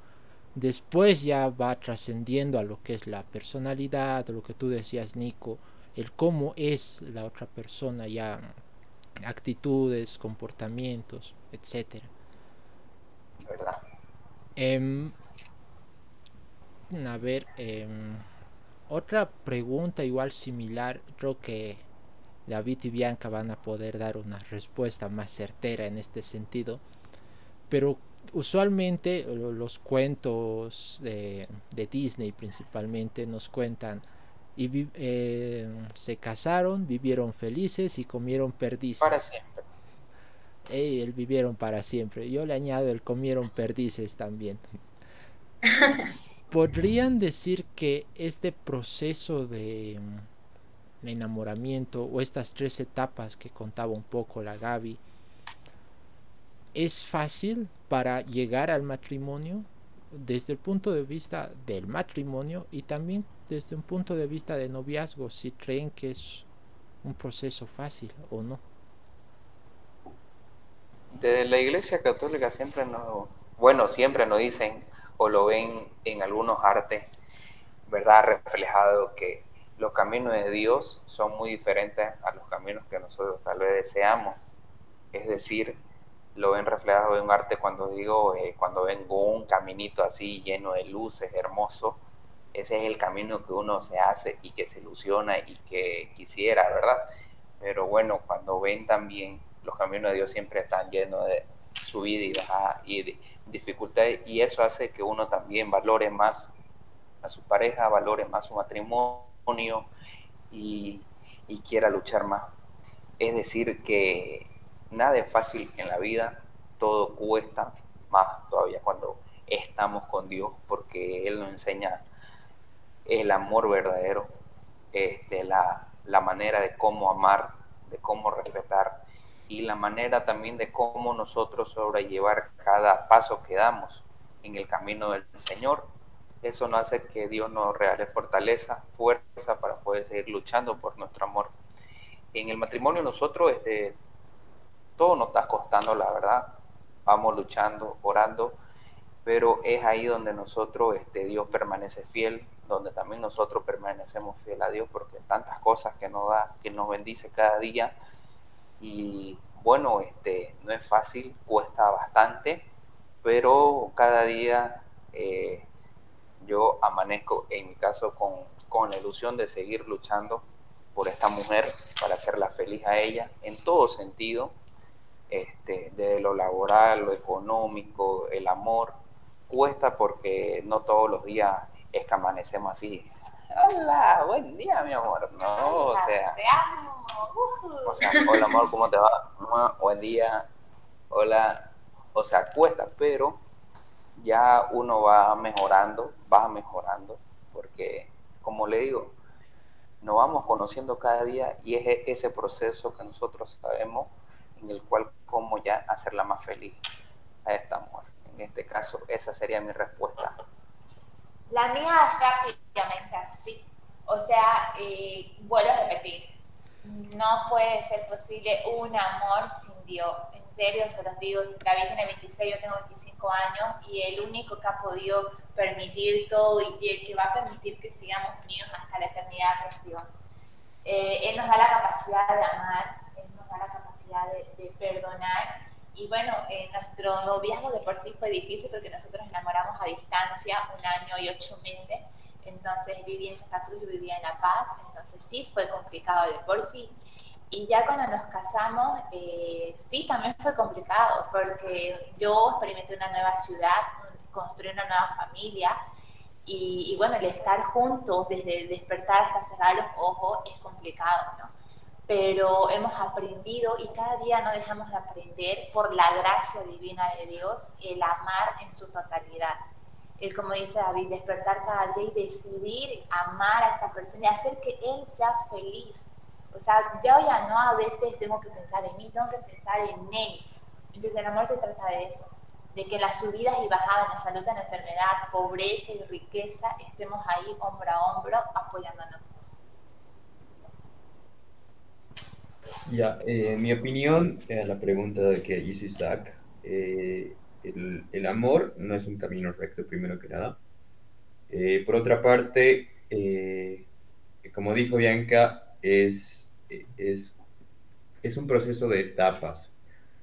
Después ya va trascendiendo a lo que es la personalidad, lo que tú decías, Nico, el cómo es la otra persona, ya actitudes, comportamientos, etcétera. Em, a ver, eh, otra pregunta igual similar, creo que David y Bianca van a poder dar una respuesta más certera en este sentido. Pero usualmente los cuentos de, Disney principalmente nos cuentan y eh, se casaron, vivieron felices y comieron perdices. Para siempre. el vivieron para siempre. Yo le añado el comieron perdices también. ¿Podrían decir que este proceso de enamoramiento o estas tres etapas que contaba un poco la Gaby es fácil para llegar al matrimonio desde el punto de vista del matrimonio y también desde un punto de vista de noviazgo, si creen que es un proceso fácil o no. De la Iglesia Católica siempre nos, bueno, siempre nos dicen o lo ven en algunos artes, ¿verdad? Reflejado que los caminos de Dios son muy diferentes a los caminos que nosotros tal vez deseamos. Es decir, lo ven reflejado en un arte cuando digo, eh, cuando ven un caminito así lleno de luces, hermoso, ese es el camino que uno se hace y que se ilusiona y que quisiera, ¿verdad? Pero bueno, cuando ven también los caminos de Dios siempre están llenos de subida y, de dificultades y eso hace que uno también valore más a su pareja, valore más su matrimonio y, y quiera luchar más. Es decir, que nada es fácil en la vida, todo cuesta más todavía cuando estamos con Dios, porque Él nos enseña el amor verdadero, este, la, la manera de cómo amar, de cómo respetar y la manera también de cómo nosotros sobrellevar cada paso que damos en el camino del Señor. Eso nos hace que Dios nos regale fortaleza, fuerza para poder seguir luchando por nuestro amor. En el matrimonio nosotros este, todo nos está costando, la verdad. Vamos luchando, orando, pero es ahí donde nosotros, este, Dios permanece fiel, donde también nosotros permanecemos fiel a Dios, porque tantas cosas que nos da, que nos bendice cada día. Y bueno, este, no es fácil, cuesta bastante, pero cada día eh, yo amanezco, en mi caso, con, con la ilusión de seguir luchando por esta mujer, para hacerla feliz a ella, en todo sentido, este, de lo laboral, lo económico, el amor, cuesta porque no todos los días es que amanecemos así. Hola, buen día, mi amor. No, o sea. Te amo. O sea, hola, amor, ¿cómo te va? Buen día. Hola. O sea, cuesta, pero ya uno va mejorando, va mejorando, porque, como le digo, nos vamos conociendo cada día y es e-, ese proceso que nosotros sabemos en el cual cómo ya hacerla más feliz a esta mujer. En este caso, esa sería mi respuesta. La mía es rápidamente así. O sea, eh, vuelvo a repetir, no puede ser posible un amor sin Dios. En serio, se los digo, David tiene 26, yo tengo 25 años y el único que ha podido permitir todo y el que va a permitir que sigamos unidos hasta la eternidad es Dios. Eh, él nos da la capacidad de amar, Él nos da la capacidad de, perdonar. Y bueno, eh, nuestro noviazgo de por sí fue difícil porque nosotros enamoramos a distancia un año y ocho meses. Entonces vivía en Santa Cruz, y vivía en La Paz. Entonces sí fue complicado de por sí. Y ya cuando nos casamos, eh, sí también fue complicado porque yo experimenté una nueva ciudad, construí una nueva familia. Y, y, bueno, el estar juntos desde despertar hasta cerrar los ojos es complicado, ¿no? Pero hemos aprendido y cada día no dejamos de aprender por la gracia divina de Dios el amar en su totalidad. El, como dice David, despertar cada día y decidir amar a esa persona y hacer que él sea feliz. O sea, yo ya no a veces tengo que pensar en mí, tengo que pensar en él. Entonces el amor se trata de eso, de que las subidas y bajadas, en la salud, en la enfermedad, pobreza y riqueza, estemos ahí hombro a hombro apoyándonos. Ya, eh, mi opinión a la pregunta que hizo Isaac, eh, el, amor no es un camino recto, primero que nada. Eh, por otra parte, como dijo Bianca, es, es, es un proceso de etapas,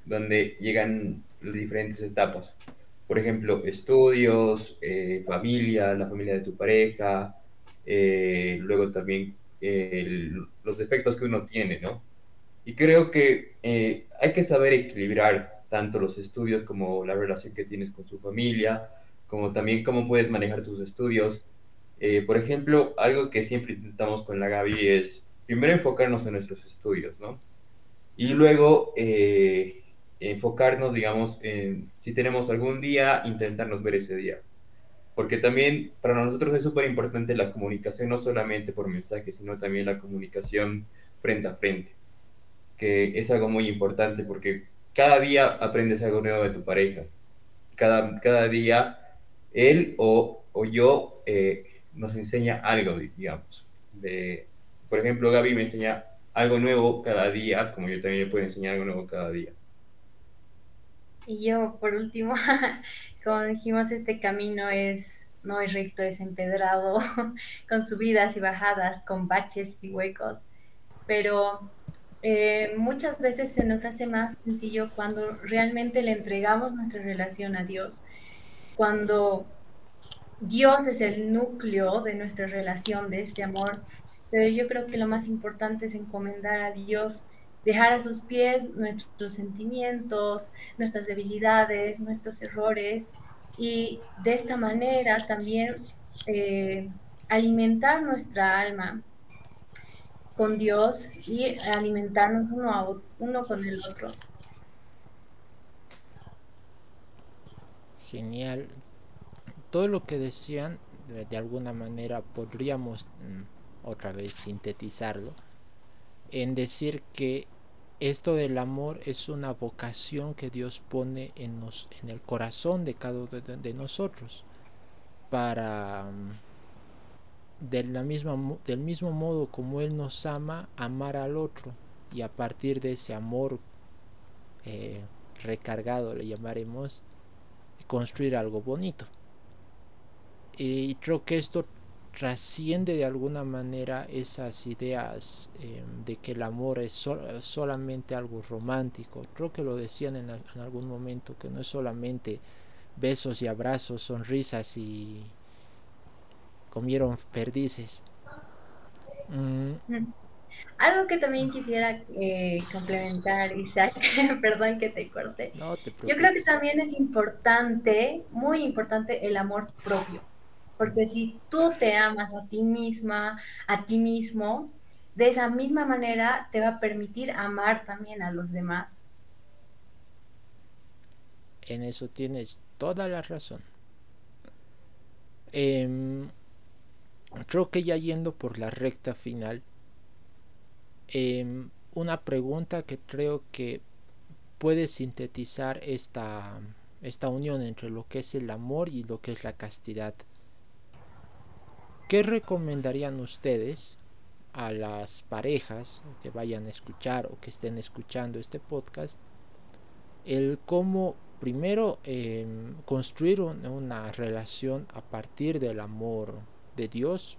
donde llegan diferentes etapas. Por ejemplo, estudios, familia, la familia de tu pareja, luego también los defectos que uno tiene, ¿no? Y creo que eh, hay que saber equilibrar tanto los estudios como la relación que tienes con su familia, como también cómo puedes manejar tus estudios. Eh, por ejemplo, algo que siempre intentamos con la Gaby es primero enfocarnos en nuestros estudios, ¿no? Y luego eh, enfocarnos, digamos, en si tenemos algún día, intentarnos ver ese día. Porque también para nosotros es súper importante la comunicación, no solamente por mensaje, sino también la comunicación frente a frente, que es algo muy importante porque cada día aprendes algo nuevo de tu pareja. Cada, cada día él o, o yo eh, nos enseña algo, digamos. De, por ejemplo, Gaby me enseña algo nuevo cada día, como yo también le puedo enseñar algo nuevo cada día. Y yo, por último, como dijimos, este camino es no es recto, es empedrado, con subidas y bajadas, con baches y huecos, pero eh, muchas veces se nos hace más sencillo cuando realmente le entregamos nuestra relación a Dios, cuando Dios es el núcleo de nuestra relación, de este amor. Pero yo creo que lo más importante es encomendar a Dios dejar a sus pies nuestros sentimientos, nuestras debilidades, nuestros errores y de esta manera también eh, alimentar nuestra alma con Dios y alimentarnos uno, a, uno con el otro. Genial. Todo lo que decían, de, alguna manera podríamos mm, otra vez sintetizarlo en decir que esto del amor es una vocación que Dios pone en, nos, en el corazón de cada uno de, nosotros para mm, de la misma, del mismo modo como Él nos ama, amar al otro y a partir de ese amor eh, recargado le llamaremos construir algo bonito y creo que esto trasciende de alguna manera esas ideas em, de que el amor es solamente algo romántico. Creo que lo decían en, algún momento, que no es solamente besos y abrazos, sonrisas y comieron perdices. Mm. Algo que también quisiera eh, complementar, Isaac, perdón que te corte. Yo creo que también es importante, muy importante, el amor propio porque si tú te amas a ti misma, a ti mismo, de esa misma manera te va a permitir amar también a los demás. En eso tienes toda la razón. Em, creo que ya yendo por la recta final, em, una pregunta que creo que puede sintetizar esta, esta unión entre lo que es el amor y lo que es la castidad. ¿Qué recomendarían ustedes a las parejas que vayan a escuchar o que estén escuchando este podcast? El cómo primero em, construir una relación a partir del amor de Dios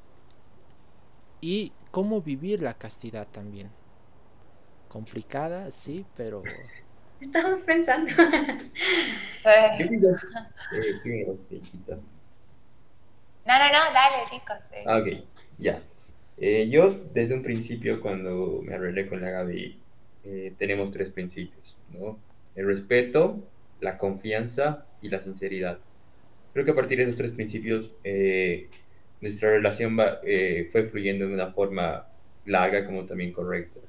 y cómo vivir la castidad también. Complicada, sí, pero... Estamos pensando. No, no, no, dale, Nico. Ah, ok, ya. Eh, yo, desde un principio, cuando me arreglé con la Gaby, eh, tenemos tres principios, ¿no? El respeto, la confianza y la sinceridad. Creo que a partir de esos tres principios, eh, nuestra relación va, fue fluyendo de una forma larga como también correcta.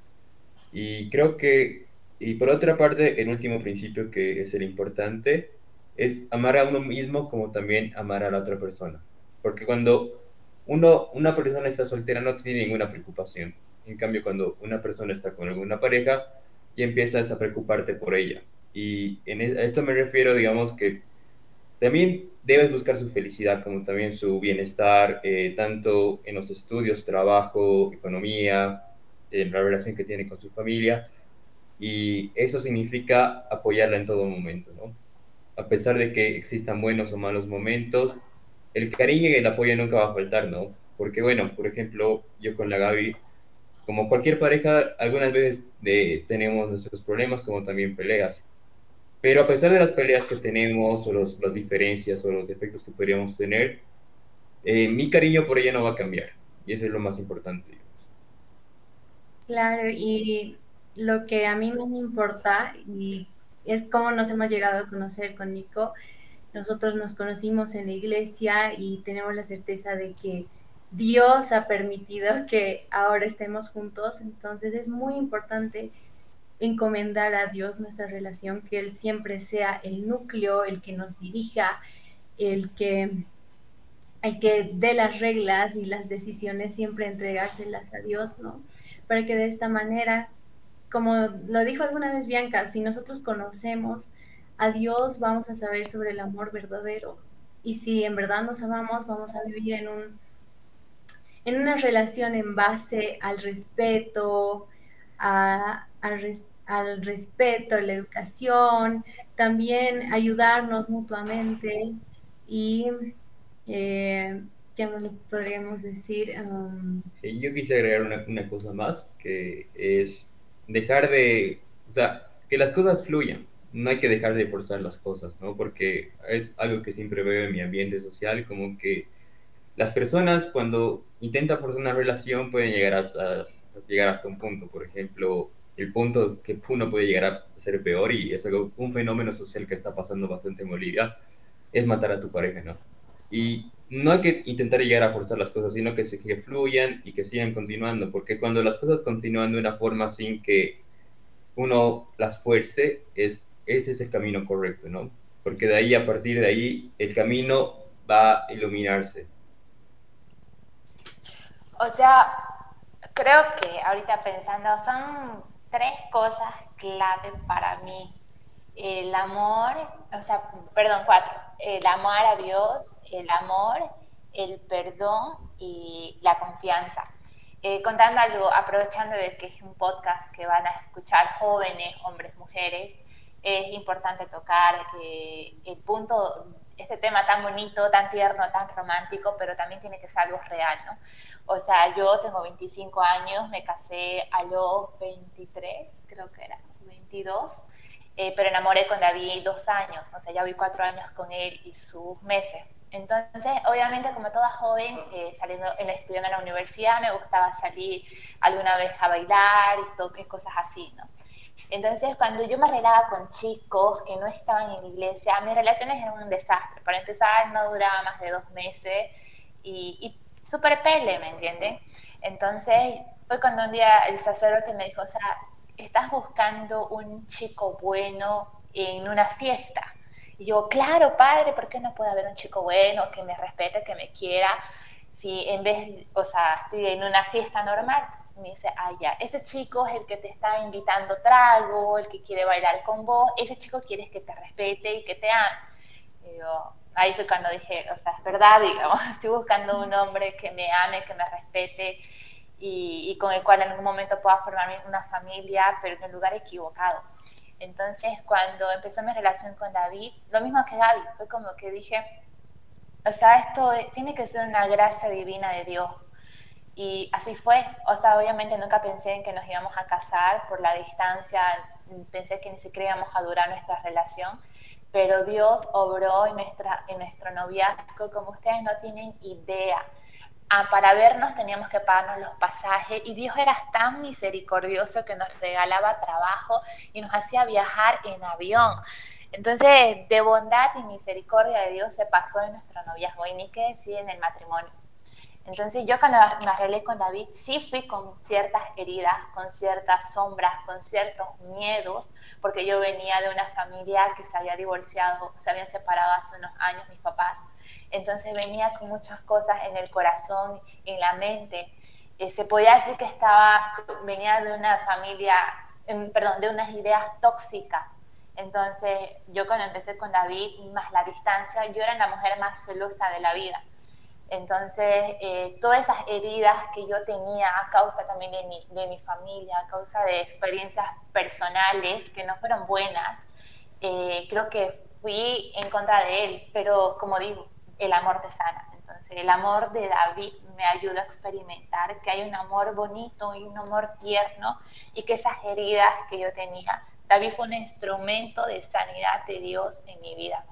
Y creo que, y por otra parte, el último principio que es el importante, es amar a uno mismo como también amar a la otra persona. Porque cuando uno, una persona está soltera no tiene ninguna preocupación. En cambio, cuando una persona está con alguna pareja, y empiezas a preocuparte por ella. Y en a esto me refiero, digamos, que también debes buscar su felicidad, como también su bienestar, eh, tanto en los estudios, trabajo, economía, en la relación que tiene con su familia. Y eso significa apoyarla en todo momento, ¿no? A pesar de que existan buenos o malos momentos, el cariño y el apoyo nunca va a faltar, ¿no? Porque, bueno, por ejemplo, yo con la Gaby, como cualquier pareja, algunas veces tenemos nuestros problemas como también peleas. Pero a pesar de las peleas que tenemos, o las diferencias, o los defectos que podríamos tener, eh, mi cariño por ella no va a cambiar. Y eso es lo más importante. Claro, y lo que a mí me importa y es cómo nos hemos llegado a conocer con Nico. Nosotros nos conocimos en la iglesia y tenemos la certeza de que Dios ha permitido que ahora estemos juntos, entonces es muy importante encomendar a Dios nuestra relación, que Él siempre sea el núcleo, el que nos dirija, el que, el que dé las reglas y las decisiones, siempre entregárselas a Dios, ¿no? Para que de esta manera, como lo dijo alguna vez Bianca, si nosotros conocemos a Dios, vamos a saber sobre el amor verdadero. Y si en verdad nos amamos, vamos a vivir en un en una relación en base al respeto, a, al, respeto, la educación, también ayudarnos mutuamente y eh, ¿qué le podríamos decir? Um, yo quise agregar una, una, cosa más, que es dejar de, o sea, que las cosas fluyan. No hay que dejar de forzar las cosas, ¿no? Porque es algo que siempre veo en mi ambiente social, como que las personas cuando intentan forzar una relación pueden llegar hasta, llegar hasta un punto. Por ejemplo, el punto que uno puede llegar a ser peor y es algo, un fenómeno social que está pasando bastante en Bolivia, es matar a tu pareja, ¿no? Y no hay que intentar llegar a forzar las cosas, sino que, se, que fluyan y que sigan continuando, porque cuando las cosas continúan de una forma sin que uno las fuerce, es, ese es el camino correcto, ¿no? Porque de ahí, a partir de ahí, el camino va a iluminarse o sea, creo que ahorita pensando, son tres cosas clave para mí. El amor, o sea, perdón, cuatro. El amor a Dios, el amor, el perdón y la confianza. Eh, contando algo, aprovechando de que es un podcast que van a escuchar jóvenes, hombres, mujeres, es importante tocar eh, el punto, este tema tan bonito, tan tierno, tan romántico, pero también tiene que ser algo real, ¿no? O sea, yo tengo 25 años, me casé a los 23, creo que era, 22, eh, pero enamoré con David dos años, o sea, ya voy cuatro años con él y sus meses. Entonces, obviamente, como toda joven, eh, saliendo, estudiando en la universidad, me gustaba salir alguna vez a bailar y toques, cosas así, ¿no? Entonces, cuando yo me arreglaba con chicos que no estaban en la iglesia, mis relaciones eran un desastre. Para empezar, no duraba más de dos meses y, y súper pele, ¿me entienden? Entonces fue cuando un día el sacerdote me dijo, o sea, estás buscando un chico bueno en una fiesta. Y yo, claro, padre, ¿por qué no puede haber un chico bueno que me respete, que me quiera? Si en vez, o sea, estoy en una fiesta normal, me dice, ah, ya, ese chico es el que te está invitando trago, el que quiere bailar con vos, ese chico quieres que te respete y que te ame. Y yo, ahí fue cuando dije, o sea, es verdad, digamos, estoy buscando un hombre que me ame, que me respete y, con el cual en algún momento pueda formar una familia, pero en el lugar equivocado. Entonces, cuando empezó mi relación con David, lo mismo que Gaby, fue como que dije, o sea, esto tiene que ser una gracia divina de Dios. Y así fue. O sea, obviamente nunca pensé en que nos íbamos a casar por la distancia, pensé que ni siquiera íbamos a durar nuestra relación pero Dios obró en, nuestra, en nuestro noviazgo como ustedes no tienen idea. Ah, para vernos teníamos que pagarnos los pasajes y Dios era tan misericordioso que nos regalaba trabajo y nos hacía viajar en avión. Entonces, de bondad y misericordia de Dios se pasó en nuestro noviazgo y ni qué decir en el matrimonio. Entonces yo cuando me arreglé con David sí fui con ciertas heridas, con ciertas sombras, con ciertos miedos, porque yo venía de una familia que se había divorciado, se habían separado hace unos años mis papás. Entonces venía con muchas cosas en el corazón, en la mente. Eh, se podía decir que estaba, venía de una familia, perdón, de unas ideas tóxicas. Entonces yo cuando empecé con David, más la distancia, yo era la mujer más celosa de la vida. Entonces, eh, todas esas heridas que yo tenía a causa también de mi, de mi, familia, a causa de experiencias personales que no fueron buenas, eh, creo que fui en contra de él, pero como digo, el amor te sana. Entonces, el amor de David me ayudó a experimentar que hay un amor bonito y un amor tierno y que esas heridas que yo tenía, David fue un instrumento de sanidad de Dios en mi vida.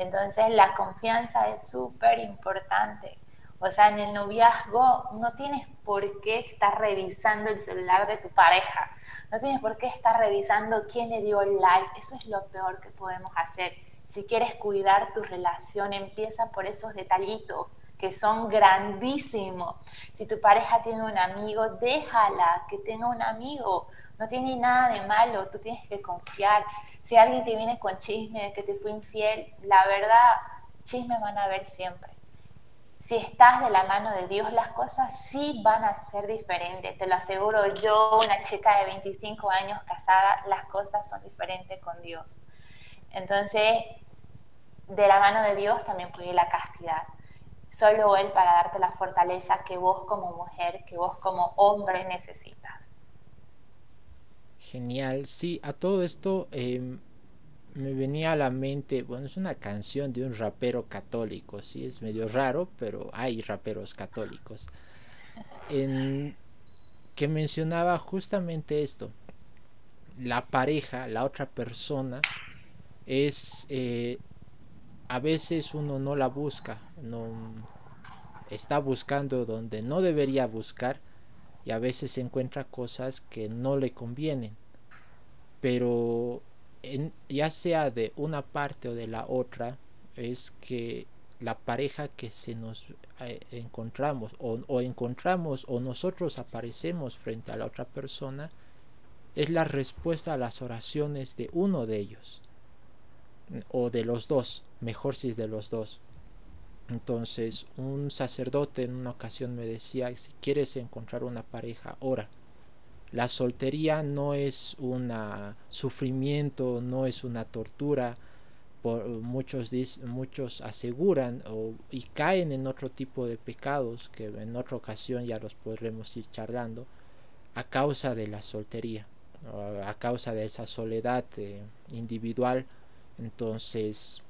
Entonces la confianza es súper importante. O sea, en el noviazgo no tienes por qué estar revisando el celular de tu pareja, no tienes por qué estar revisando quién le dio like, eso es lo peor que podemos hacer. Si quieres cuidar tu relación, empieza por esos detallitos que son grandísimos. Si tu pareja tiene un amigo, déjala que tenga un amigo. No tiene nada de malo, tú tienes que confiar. Si alguien te viene con chisme de que te fue infiel, la verdad, chisme van a ver siempre. Si estás de la mano de Dios, las cosas sí van a ser diferentes. Te lo aseguro yo, una chica de 25 años casada, las cosas son diferentes con Dios. Entonces, de la mano de Dios también puede la castidad. Solo Él para darte la fortaleza que vos como mujer, que vos como hombre necesitas. Genial, sí, a todo esto em, me venía a la mente, bueno, es una canción de un rapero católico, sí, es medio raro, pero hay raperos católicos, que mencionaba justamente esto, la pareja, la otra persona, es, eh, a veces uno no la busca, no está buscando donde no debería buscar y a veces encuentra cosas que no le convienen, pero ya sea de una parte o de la otra, es que la pareja que se nos eh, encontramos o, encontramos o nosotros aparecemos frente a la otra persona es la respuesta a las oraciones de uno de ellos o de los dos, mejor si es de los dos. Entonces un sacerdote en una ocasión me decía, si quieres encontrar una pareja, ora la soltería no es un sufrimiento, no es una tortura. Por, muchos, muchos aseguran y caen en otro tipo de pecados que en otra ocasión ya los podremos ir charlando a causa de la soltería, a causa de esa soledad eh, individual. Entonces,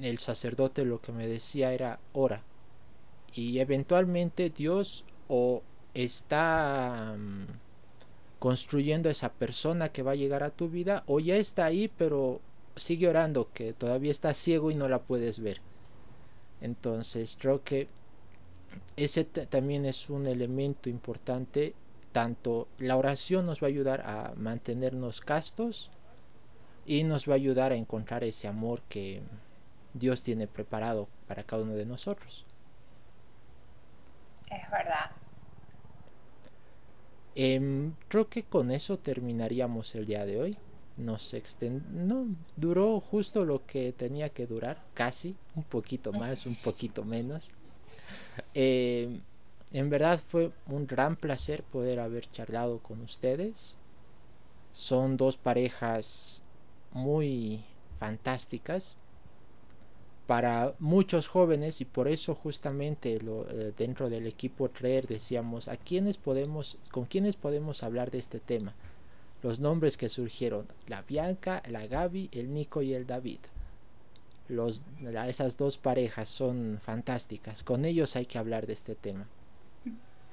el sacerdote lo que me decía era ora y eventualmente Dios o está mm, construyendo esa persona que va a llegar a tu vida o ya está ahí pero sigue orando que todavía está ciego y no la puedes ver. Entonces creo que ese también es un elemento importante. Tanto la oración nos va a ayudar a mantenernos castos y nos va a ayudar a encontrar ese amor que Dios tiene preparado para cada uno de nosotros. Es verdad. Em, creo que con eso terminaríamos el día de hoy. Nos extend... no duró justo lo que tenía que durar, casi, un poquito más, un poquito menos. Em, en verdad fue un gran placer poder haber charlado con ustedes. Son dos parejas muy fantásticas para muchos jóvenes y por eso justamente lo, eh, dentro del equipo Traer decíamos a quiénes podemos con quiénes podemos hablar de este tema los nombres que surgieron la Bianca la Gaby el Nico y el David. Los esas dos parejas son fantásticas con ellos hay que hablar de este tema.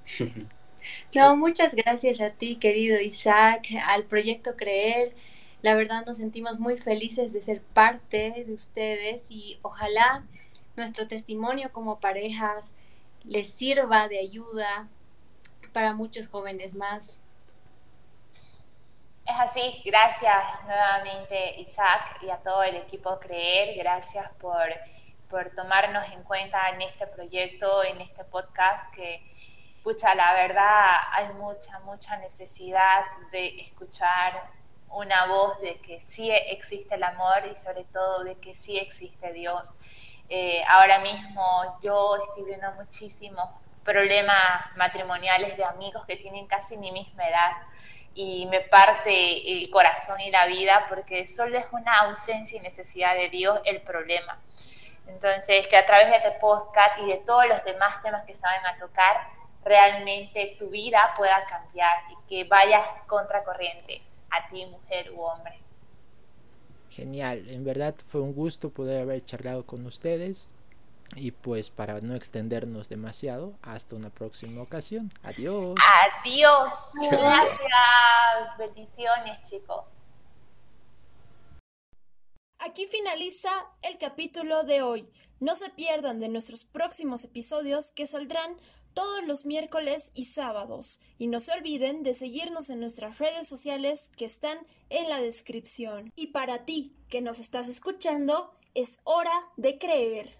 No muchas gracias a ti querido Isaac al proyecto Creer la verdad nos sentimos muy felices de ser parte de ustedes y ojalá nuestro testimonio como parejas les sirva de ayuda para muchos jóvenes más. Es así, gracias nuevamente Isaac y a todo el equipo Creer, gracias por, por tomarnos en cuenta en este proyecto, en este podcast que, pucha, la verdad hay mucha, mucha necesidad de escuchar una voz de que sí existe el amor y sobre todo de que sí existe Dios. Eh, ahora mismo yo estoy viendo muchísimos problemas matrimoniales de amigos que tienen casi mi misma edad y me parte el corazón y la vida porque solo es una ausencia y necesidad de Dios el problema. Entonces, que a través de este podcast y de todos los demás temas que saben a tocar, realmente tu vida pueda cambiar y que vayas contracorriente a ti, mujer u hombre. Genial, en verdad fue un gusto poder haber charlado con ustedes y pues para no extendernos demasiado, hasta una próxima ocasión. Adiós. Adiós. Gracias. Bendiciones, chicos. Aquí finaliza el capítulo de hoy. No se pierdan de nuestros próximos episodios que saldrán todos los miércoles y sábados. Y no se olviden de seguirnos en nuestras redes sociales que están en la descripción. Y para ti que nos estás escuchando, es hora de creer.